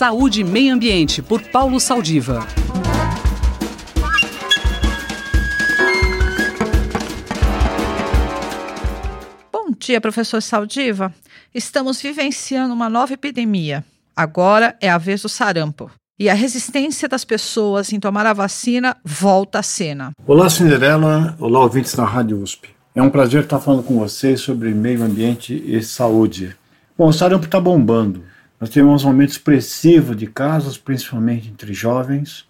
Saúde e Meio Ambiente, por Paulo Saldiva. Bom dia, professor Saldiva. Estamos vivenciando uma nova epidemia. Agora é a vez do sarampo. E a resistência das pessoas em tomar a vacina volta à cena. Olá, Cinderela. Olá, ouvintes da Rádio USP. É um prazer estar falando com vocês sobre meio ambiente e saúde. Bom, o sarampo está bombando. Nós tivemos um aumento expressivo de casos, principalmente entre jovens,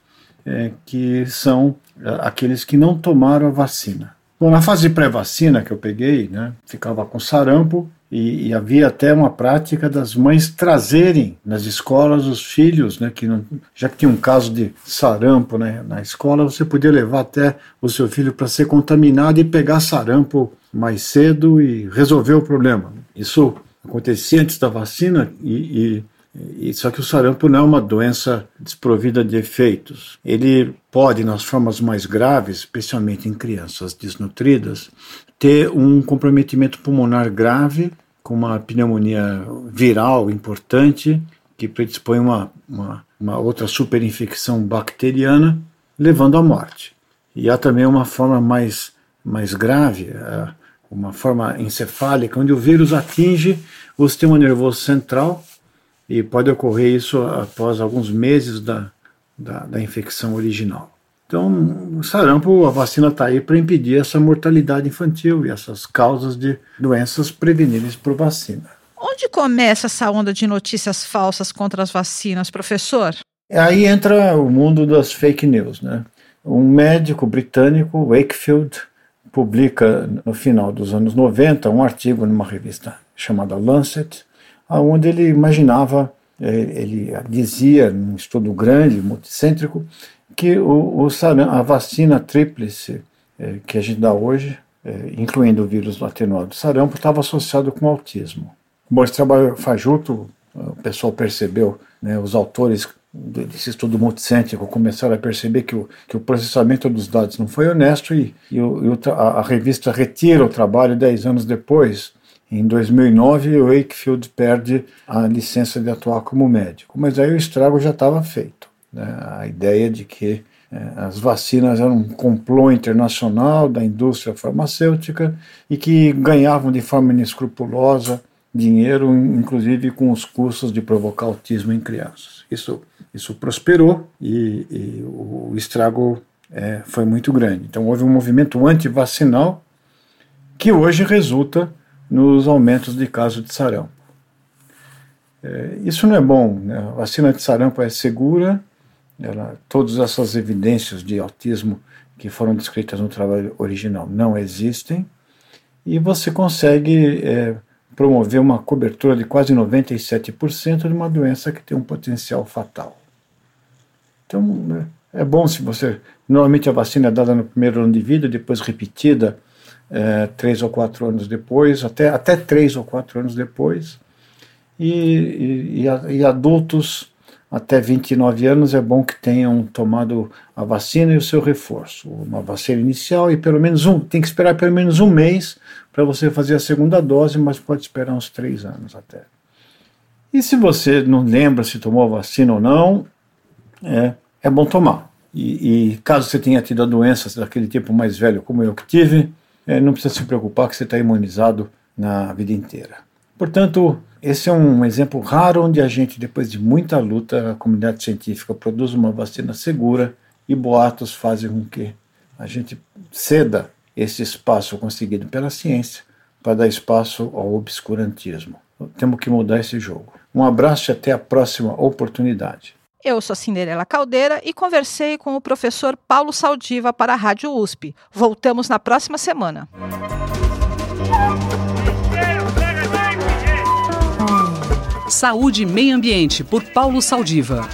é, que são é, aqueles que não tomaram a vacina. Bom, na fase pré-vacina que eu peguei, né, ficava com sarampo e, e, havia até uma prática das mães trazerem nas escolas os filhos, né, que não, já que tinha um caso de sarampo né, na escola, você podia levar até o seu filho para ser contaminado e pegar sarampo mais cedo e resolver o problema. Isso acontecia antes da vacina e, e, e, só que o sarampo não é uma doença desprovida de efeitos. Ele pode, nas formas mais graves, especialmente em crianças desnutridas, ter um comprometimento pulmonar grave, com uma pneumonia viral importante, que predispõe uma, uma, uma outra superinfecção bacteriana, levando à morte. E há também uma forma mais, mais grave, uma forma encefálica, onde o vírus atinge o sistema nervoso central e pode ocorrer isso após alguns meses da, da, da infecção original. Então, o sarampo, a vacina está aí para impedir essa mortalidade infantil e essas causas de doenças preveníveis por vacina. Onde começa essa onda de notícias falsas contra as vacinas, professor? Aí entra o mundo das fake news, né? Um médico britânico, Wakefield, publica no final dos anos 90 um artigo numa revista chamada Lancet, onde ele imaginava, eh, ele dizia, num estudo grande, multicêntrico, que o, o a vacina tríplice eh, que a gente dá hoje, eh, incluindo o vírus atenuado sarampo, estava associado com autismo. Bom, esse trabalho fajuto, o pessoal percebeu, né, os autores desse estudo multicêntrico começaram a perceber que o, que o processamento dos dados não foi honesto e, e, o, e a, a, revista retira o trabalho dez anos depois. Em 2009, o Wakefield perde a licença de atuar como médico, mas aí o estrago já estava feito. Né? A ideia de que é, as vacinas eram um complô internacional da indústria farmacêutica e que ganhavam de forma inescrupulosa dinheiro, inclusive com os custos de provocar autismo em crianças. Isso, isso prosperou e, e o estrago é, foi muito grande. Então houve um movimento anti-vacinal que hoje resulta nos aumentos de casos de sarampo. É, isso não é bom. Né? A vacina de sarampo é segura, ela, todas essas evidências de autismo que foram descritas no trabalho original não existem, e você consegue é, promover uma cobertura de quase 97% de uma doença que tem um potencial fatal. Então, é bom se você. Normalmente a vacina é dada no primeiro ano de vida, depois repetida é, três ou quatro anos depois, até, até três ou quatro anos depois. E, e, e adultos até 29 anos é bom que tenham tomado a vacina e o seu reforço, uma vacina inicial e pelo menos um, tem que esperar pelo menos um mês para você fazer a segunda dose, mas pode esperar uns três anos até. E se você não lembra se tomou a vacina ou não, é, é bom tomar. E, e caso você tenha tido a doença daquele tipo mais velho como eu que tive, é, não precisa se preocupar que você está imunizado na vida inteira. Portanto, esse é um exemplo raro onde a gente, depois de muita luta, a comunidade científica produz uma vacina segura e boatos fazem com que a gente ceda esse espaço conseguido pela ciência para dar espaço ao obscurantismo. Temos que mudar esse jogo. Um abraço e até a próxima oportunidade. Eu sou Cinderela Caldeira e conversei com o professor Paulo Saldiva para a Rádio USP. Voltamos na próxima semana. Saúde e Meio Ambiente, por Paulo Saldiva.